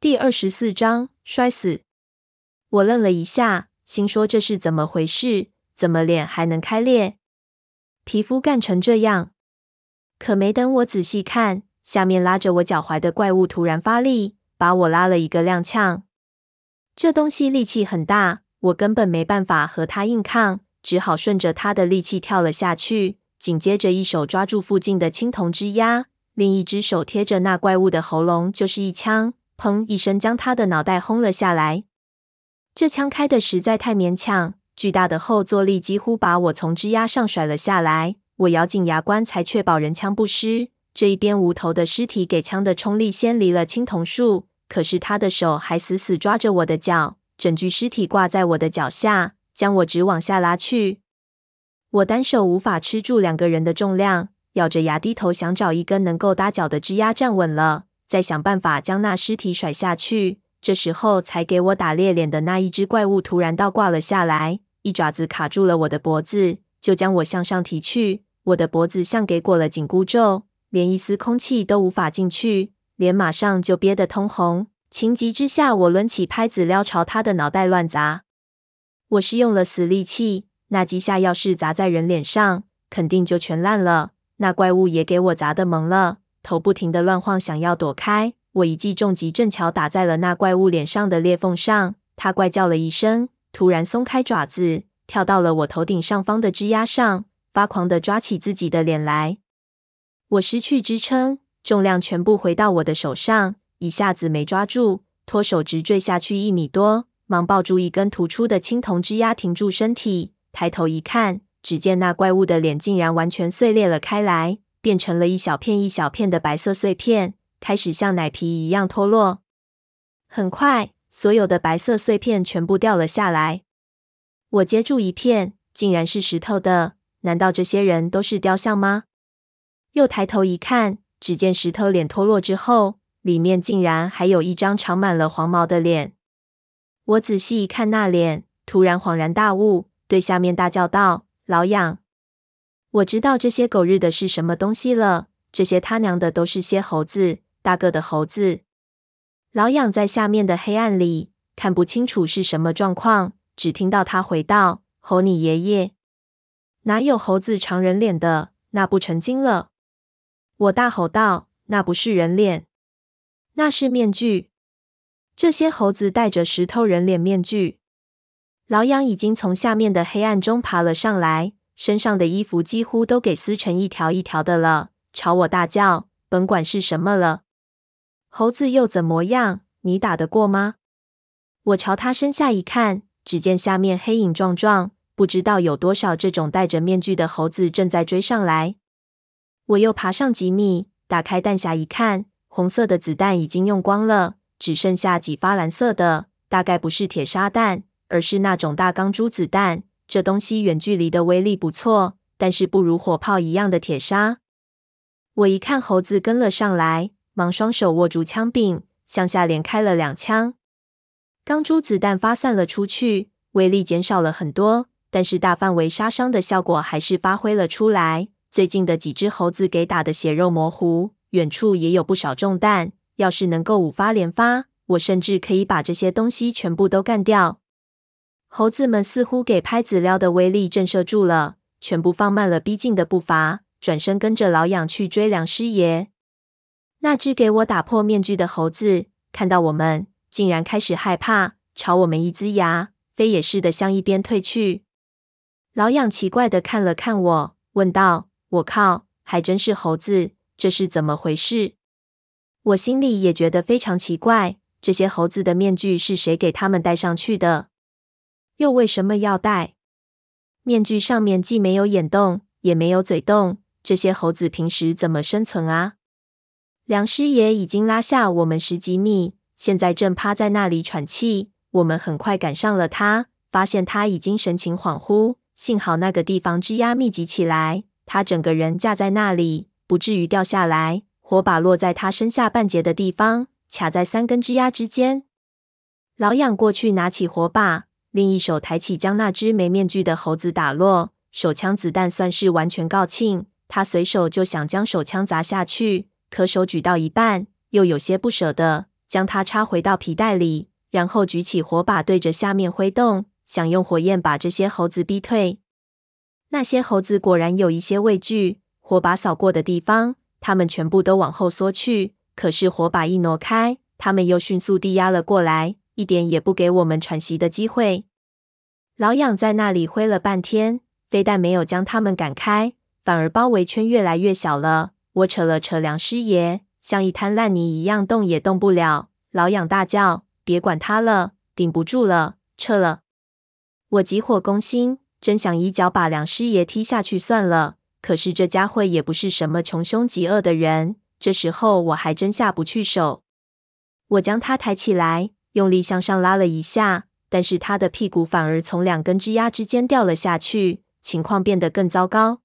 第二十四章摔死。我愣了一下，心说这是怎么回事？怎么脸还能开裂？皮肤干成这样？可没等我仔细看，下面拉着我脚踝的怪物突然发力，把我拉了一个踉跄。这东西力气很大，我根本没办法和它硬抗，只好顺着它的力气跳了下去。紧接着，一手抓住附近的青铜枝丫，另一只手贴着那怪物的喉咙，就是一枪。砰！一声，将他的脑袋轰了下来。这枪开的实在太勉强，巨大的后坐力几乎把我从枝丫上甩了下来。我咬紧牙关，才确保人枪不失。这一边无头的尸体给枪的冲力先离了青铜树，可是他的手还死死抓着我的脚，整具尸体挂在我的脚下，将我直往下拉去。我单手无法吃住两个人的重量，咬着牙低头想找一根能够搭脚的枝丫站稳了。再想办法将那尸体甩下去。这时候，才给我打猎脸的那一只怪物突然倒挂了下来，一爪子卡住了我的脖子，就将我向上提去。我的脖子像给裹了紧箍咒，连一丝空气都无法进去，脸马上就憋得通红。情急之下，我抡起拍子，撩朝他的脑袋乱砸。我是用了死力气，那几下要是砸在人脸上，肯定就全烂了。那怪物也给我砸的懵了。头不停地乱晃，想要躲开。我一记重击正巧打在了那怪物脸上的裂缝上，它怪叫了一声，突然松开爪子，跳到了我头顶上方的枝丫上，发狂地抓起自己的脸来。我失去支撑，重量全部回到我的手上，一下子没抓住，脱手直坠下去一米多，忙抱住一根突出的青铜枝丫停住身体，抬头一看，只见那怪物的脸竟然完全碎裂了开来。变成了一小片一小片的白色碎片，开始像奶皮一样脱落。很快，所有的白色碎片全部掉了下来。我接住一片，竟然是石头的。难道这些人都是雕像吗？又抬头一看，只见石头脸脱落之后，里面竟然还有一张长满了黄毛的脸。我仔细一看那脸，突然恍然大悟，对下面大叫道：“老痒！”我知道这些狗日的是什么东西了，这些他娘的都是些猴子，大个的猴子。老痒在下面的黑暗里看不清楚是什么状况，只听到他回道：“吼你爷爷！哪有猴子长人脸的？那不成精了？”我大吼道：“那不是人脸，那是面具。这些猴子戴着石头人脸面具。”老痒已经从下面的黑暗中爬了上来。身上的衣服几乎都给撕成一条一条的了，朝我大叫：“甭管是什么了，猴子又怎么样？你打得过吗？”我朝他身下一看，只见下面黑影壮壮，不知道有多少这种戴着面具的猴子正在追上来。我又爬上几米，打开弹匣一看，红色的子弹已经用光了，只剩下几发蓝色的，大概不是铁砂弹，而是那种大钢珠子弹。这东西远距离的威力不错，但是不如火炮一样的铁砂。我一看猴子跟了上来，忙双手握住枪柄，向下连开了两枪。钢珠子弹发散了出去，威力减少了很多，但是大范围杀伤的效果还是发挥了出来。最近的几只猴子给打得血肉模糊，远处也有不少中弹。要是能够五发连发，我甚至可以把这些东西全部都干掉。猴子们似乎给拍子撩的威力震慑住了，全部放慢了逼近的步伐，转身跟着老痒去追梁师爷。那只给我打破面具的猴子看到我们，竟然开始害怕，朝我们一呲牙，飞也似的向一边退去。老痒奇怪的看了看我，问道：“我靠，还真是猴子，这是怎么回事？”我心里也觉得非常奇怪，这些猴子的面具是谁给他们戴上去的？又为什么要戴面具？上面既没有眼洞，也没有嘴洞，这些猴子平时怎么生存啊？梁师爷已经拉下我们十几米，现在正趴在那里喘气。我们很快赶上了他，发现他已经神情恍惚。幸好那个地方枝桠密集起来，他整个人架在那里，不至于掉下来。火把落在他身下半截的地方，卡在三根枝桠之间。老痒过去拿起火把。另一手抬起，将那只没面具的猴子打落。手枪子弹算是完全告罄，他随手就想将手枪砸下去，可手举到一半，又有些不舍得，将它插回到皮带里，然后举起火把对着下面挥动，想用火焰把这些猴子逼退。那些猴子果然有一些畏惧，火把扫过的地方，它们全部都往后缩去。可是火把一挪开，它们又迅速地压了过来，一点也不给我们喘息的机会。老痒在那里挥了半天，非但没有将他们赶开，反而包围圈越来越小了。我扯了扯梁师爷，像一滩烂泥一样，动也动不了。老痒大叫：“别管他了，顶不住了，撤了！”我急火攻心，真想一脚把梁师爷踢下去算了。可是这家伙也不是什么穷凶极恶的人，这时候我还真下不去手。我将他抬起来，用力向上拉了一下。但是他的屁股反而从两根枝丫之间掉了下去，情况变得更糟糕。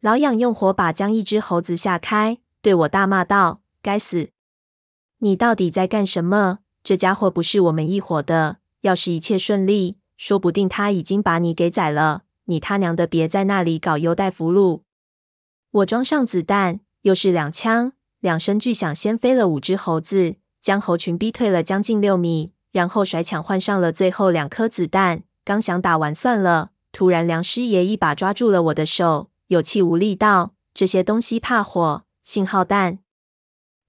老痒用火把将一只猴子吓开，对我大骂道：“该死！你到底在干什么？这家伙不是我们一伙的。要是一切顺利，说不定他已经把你给宰了。你他娘的别在那里搞优待俘虏！”我装上子弹，又是两枪，两声巨响，掀飞了五只猴子，将猴群逼退了将近六米。然后甩抢换上了最后两颗子弹，刚想打完算了，突然梁师爷一把抓住了我的手，有气无力道：“这些东西怕火，信号弹。”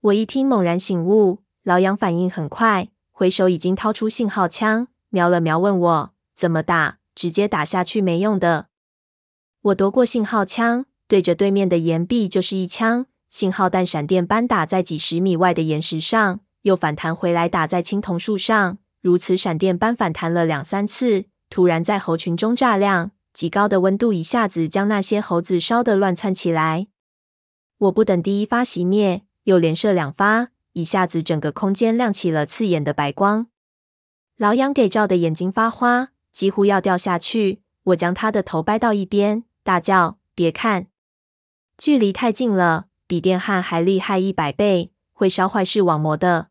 我一听，猛然醒悟，老杨反应很快，回手已经掏出信号枪，瞄了瞄，问我怎么打，直接打下去没用的。我夺过信号枪，对着对面的岩壁就是一枪，信号弹闪电般打在几十米外的岩石上。又反弹回来，打在青铜树上，如此闪电般反弹了两三次，突然在猴群中炸亮。极高的温度一下子将那些猴子烧得乱窜起来。我不等第一发熄灭，又连射两发，一下子整个空间亮起了刺眼的白光。老杨给照的眼睛发花，几乎要掉下去。我将他的头掰到一边，大叫：“别看，距离太近了，比电焊还厉害一百倍，会烧坏视网膜的。”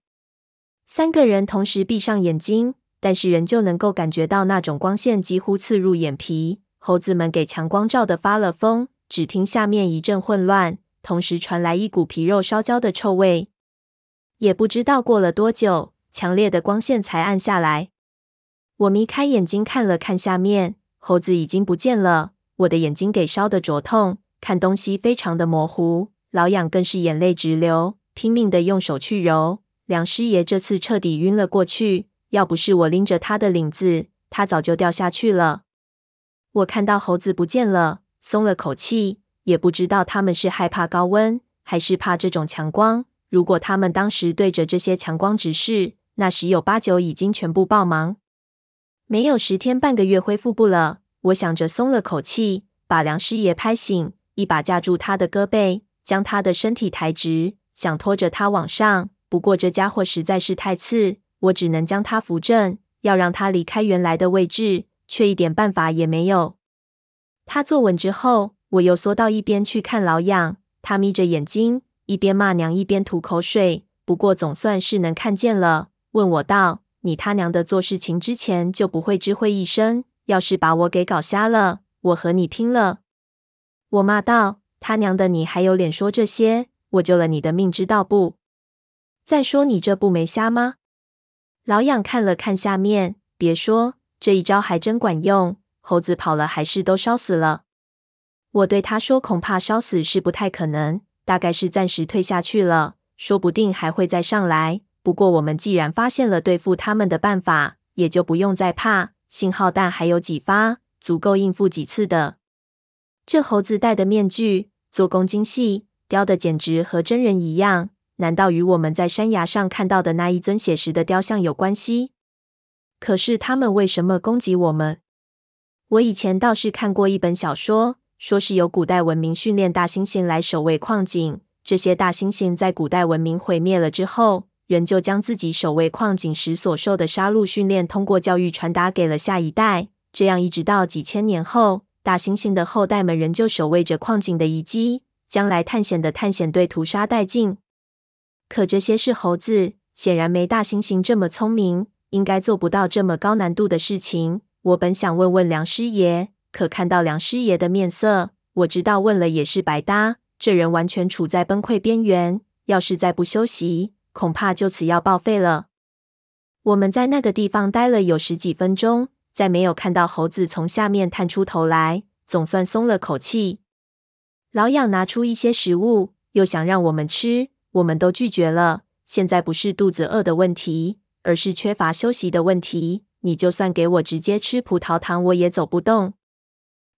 三个人同时闭上眼睛，但是仍旧能够感觉到那种光线几乎刺入眼皮。猴子们给强光照得发了疯，只听下面一阵混乱，同时传来一股皮肉烧焦的臭味。也不知道过了多久，强烈的光线才暗下来。我眯开眼睛看了看下面，猴子已经不见了。我的眼睛给烧得灼痛，看东西非常的模糊。老痒更是眼泪直流，拼命的用手去揉。梁师爷这次彻底晕了过去，要不是我拎着他的领子，他早就掉下去了。我看到猴子不见了，松了口气，也不知道他们是害怕高温，还是怕这种强光。如果他们当时对着这些强光直视，那十有八九已经全部爆盲，没有十天半个月恢复不了。我想着松了口气，把梁师爷拍醒，一把架住他的胳膊，将他的身体抬直，想拖着他往上。不过这家伙实在是太次，我只能将他扶正，要让他离开原来的位置，却一点办法也没有。他坐稳之后，我又缩到一边去看老痒。他眯着眼睛，一边骂娘一边吐口水。不过总算是能看见了，问我道：“你他娘的做事情之前就不会知会一声？要是把我给搞瞎了，我和你拼了！”我骂道：“他娘的，你还有脸说这些？我救了你的命，知道不？”再说你这不没瞎吗？老痒看了看下面，别说，这一招还真管用。猴子跑了，还是都烧死了。我对他说：“恐怕烧死是不太可能，大概是暂时退下去了，说不定还会再上来。不过我们既然发现了对付他们的办法，也就不用再怕。信号弹还有几发，足够应付几次的。这猴子戴的面具，做工精细，雕的简直和真人一样。”难道与我们在山崖上看到的那一尊写实的雕像有关系？可是他们为什么攻击我们？我以前倒是看过一本小说，说是由古代文明训练大猩猩来守卫矿井。这些大猩猩在古代文明毁灭了之后，仍旧将自己守卫矿井时所受的杀戮训练，通过教育传达给了下一代。这样一直到几千年后，大猩猩的后代们仍旧守卫着矿井的遗迹，将来探险的探险队屠杀殆尽。可这些是猴子，显然没大猩猩这么聪明，应该做不到这么高难度的事情。我本想问问梁师爷，可看到梁师爷的面色，我知道问了也是白搭。这人完全处在崩溃边缘，要是再不休息，恐怕就此要报废了。我们在那个地方待了有十几分钟，再没有看到猴子从下面探出头来，总算松了口气。老痒拿出一些食物，又想让我们吃，我们都拒绝了。现在不是肚子饿的问题，而是缺乏休息的问题。你就算给我直接吃葡萄糖，我也走不动。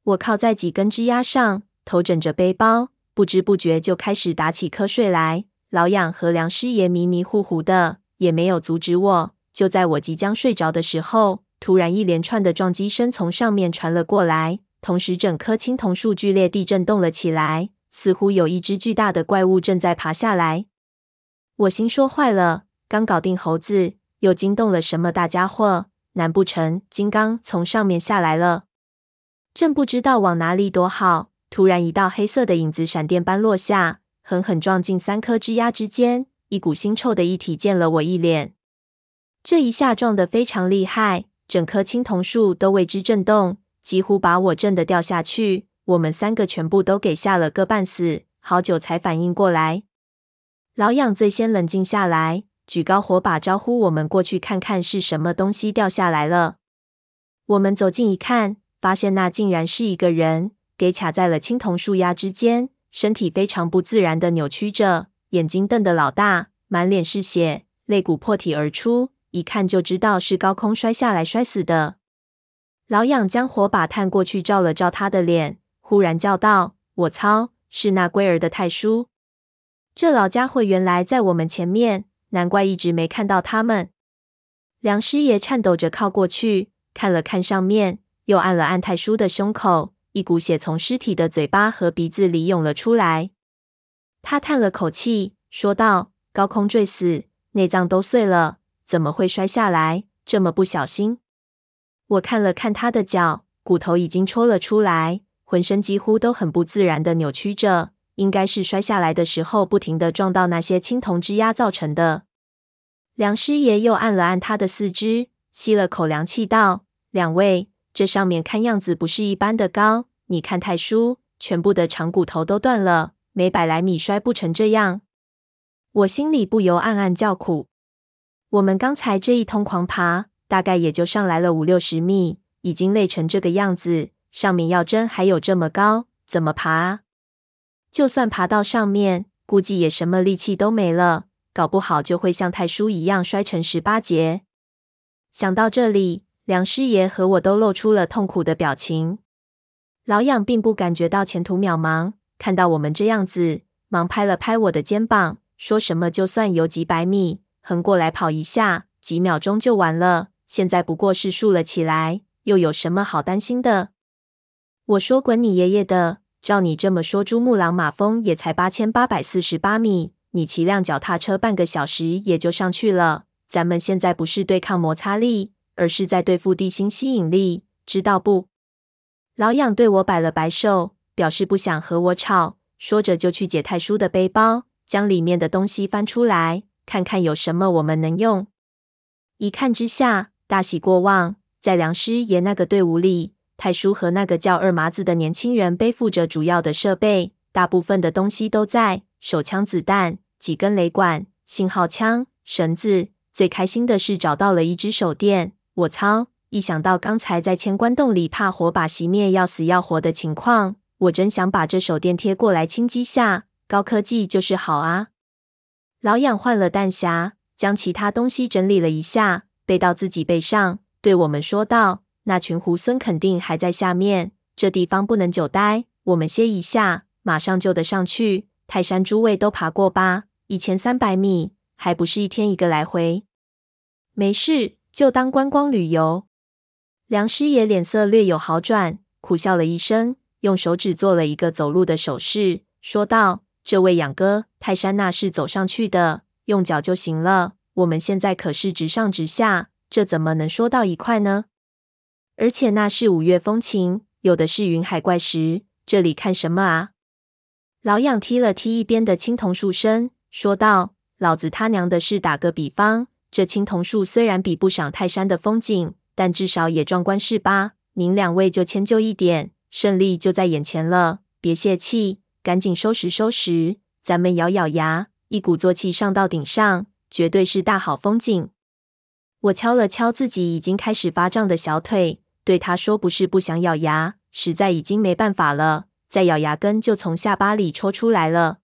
我靠在几根枝桠上，头枕着背包，不知不觉就开始打起瞌睡来。老养和梁师爷迷迷糊糊的，也没有阻止我。就在我即将睡着的时候，突然一连串的撞击声从上面传了过来，同时整棵青铜树剧烈地震动了起来，似乎有一只巨大的怪物正在爬下来。我心说坏了，刚搞定猴子，又惊动了什么大家伙？难不成金刚从上面下来了？正不知道往哪里躲好，突然一道黑色的影子闪电般落下，狠狠撞进三棵枝桠之间，一股腥臭的液体溅了我一脸。这一下撞得非常厉害，整棵青铜树都为之震动，几乎把我震得掉下去。我们三个全部都给吓了个半死，好久才反应过来。老痒最先冷静下来。举高火把招呼我们过去看看是什么东西掉下来了。我们走近一看，发现那竟然是一个人，给卡在了青铜树丫之间，身体非常不自然的扭曲着，眼睛瞪得老大，满脸是血，肋骨破体而出，一看就知道是高空摔下来摔死的。老痒将火把探过去照了照他的脸，忽然叫道：“我操，是那龟儿的太叔！这老家伙原来在我们前面。”难怪一直没看到他们。梁师爷颤抖着靠过去，看了看上面，又按了按太叔的胸口，一股血从尸体的嘴巴和鼻子里涌了出来。他叹了口气，说道：“高空坠死，内脏都碎了，怎么会摔下来？这么不小心。”我看了看他的脚，骨头已经戳了出来，浑身几乎都很不自然的扭曲着。应该是摔下来的时候不停的撞到那些青铜枝桠造成的。梁师爷又按了按他的四肢，吸了口凉气，道：“两位，这上面看样子不是一般的高。你看太叔，全部的长骨头都断了，没百来米摔不成这样。”我心里不由暗暗叫苦。我们刚才这一通狂爬，大概也就上来了五六十米，已经累成这个样子，上面要真还有这么高，怎么爬啊？就算爬到上面，估计也什么力气都没了，搞不好就会像太叔一样摔成十八节。想到这里，梁师爷和我都露出了痛苦的表情。老痒并不感觉到前途渺茫，看到我们这样子，忙拍了拍我的肩膀，说什么就算有几百米，横过来跑一下，几秒钟就完了。现在不过是竖了起来，又有什么好担心的？我说滚你爷爷的！照你这么说，珠穆朗玛峰也才八千八百四十八米，你骑辆脚踏车半个小时也就上去了。咱们现在不是对抗摩擦力，而是在对付地心吸引力，知道不？老痒对我摆了摆手，表示不想和我吵，说着就去解太叔的背包，将里面的东西翻出来，看看有什么我们能用。一看之下，大喜过望，在梁师爷那个队伍里。太叔和那个叫二麻子的年轻人背负着主要的设备，大部分的东西都在：手枪、子弹、几根雷管、信号枪、绳子。最开心的是找到了一支手电。我操！一想到刚才在千关洞里怕火把熄灭要死要活的情况，我真想把这手电贴过来轻击下。高科技就是好啊！老痒换了弹匣，将其他东西整理了一下，背到自己背上，对我们说道。那群猢狲肯定还在下面，这地方不能久待。我们歇一下，马上就得上去。泰山诸位都爬过吧？一千三百米，还不是一天一个来回？没事，就当观光旅游。梁师爷脸色略有好转，苦笑了一声，用手指做了一个走路的手势，说道：“这位养哥，泰山那是走上去的，用脚就行了。我们现在可是直上直下，这怎么能说到一块呢？”而且那是五月风情，有的是云海怪石。这里看什么啊？老痒踢了踢一边的青铜树身，说道：“老子他娘的是打个比方，这青铜树虽然比不上泰山的风景，但至少也壮观是吧？您两位就迁就一点，胜利就在眼前了，别泄气，赶紧收拾收拾。咱们咬咬牙，一鼓作气上到顶上，绝对是大好风景。我敲了敲自己已经开始发胀的小腿，对他说：“不是不想咬牙，实在已经没办法了，再咬牙根就从下巴里戳出来了。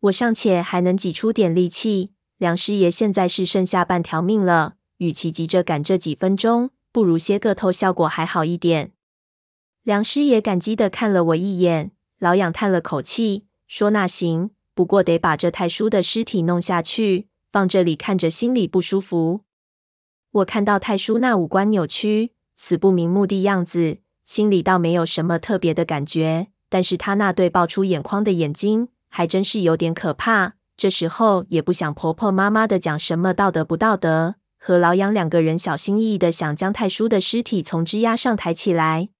我尚且还能挤出点力气，梁师爷现在是剩下半条命了。与其急着赶这几分钟，不如歇个透，效果还好一点。”梁师爷感激地看了我一眼，老痒叹了口气，说：“那行，不过得把这太叔的尸体弄下去，放这里看着心里不舒服。”我看到太叔那五官扭曲、死不瞑目的样子，心里倒没有什么特别的感觉。但是他那对爆出眼眶的眼睛，还真是有点可怕。这时候也不想婆婆妈妈的讲什么道德不道德，和老杨两个人小心翼翼的想将太叔的尸体从枝桠上抬起来。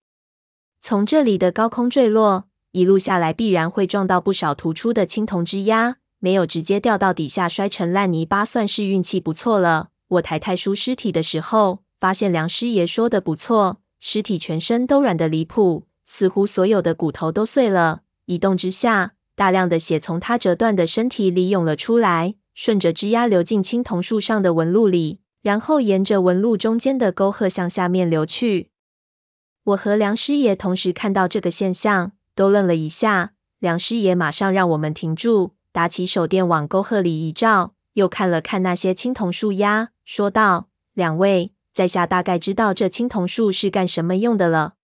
从这里的高空坠落，一路下来必然会撞到不少突出的青铜枝桠，没有直接掉到底下摔成烂泥巴，算是运气不错了。我抬太叔尸体的时候，发现梁师爷说的不错，尸体全身都软得离谱，似乎所有的骨头都碎了。一动之下，大量的血从他折断的身体里涌了出来，顺着枝桠流进青铜树上的纹路里，然后沿着纹路中间的沟壑向下面流去。我和梁师爷同时看到这个现象，都愣了一下。梁师爷马上让我们停住，打起手电往沟壑里一照，又看了看那些青铜树丫。说道：“两位，在下大概知道这青铜树是干什么用的了。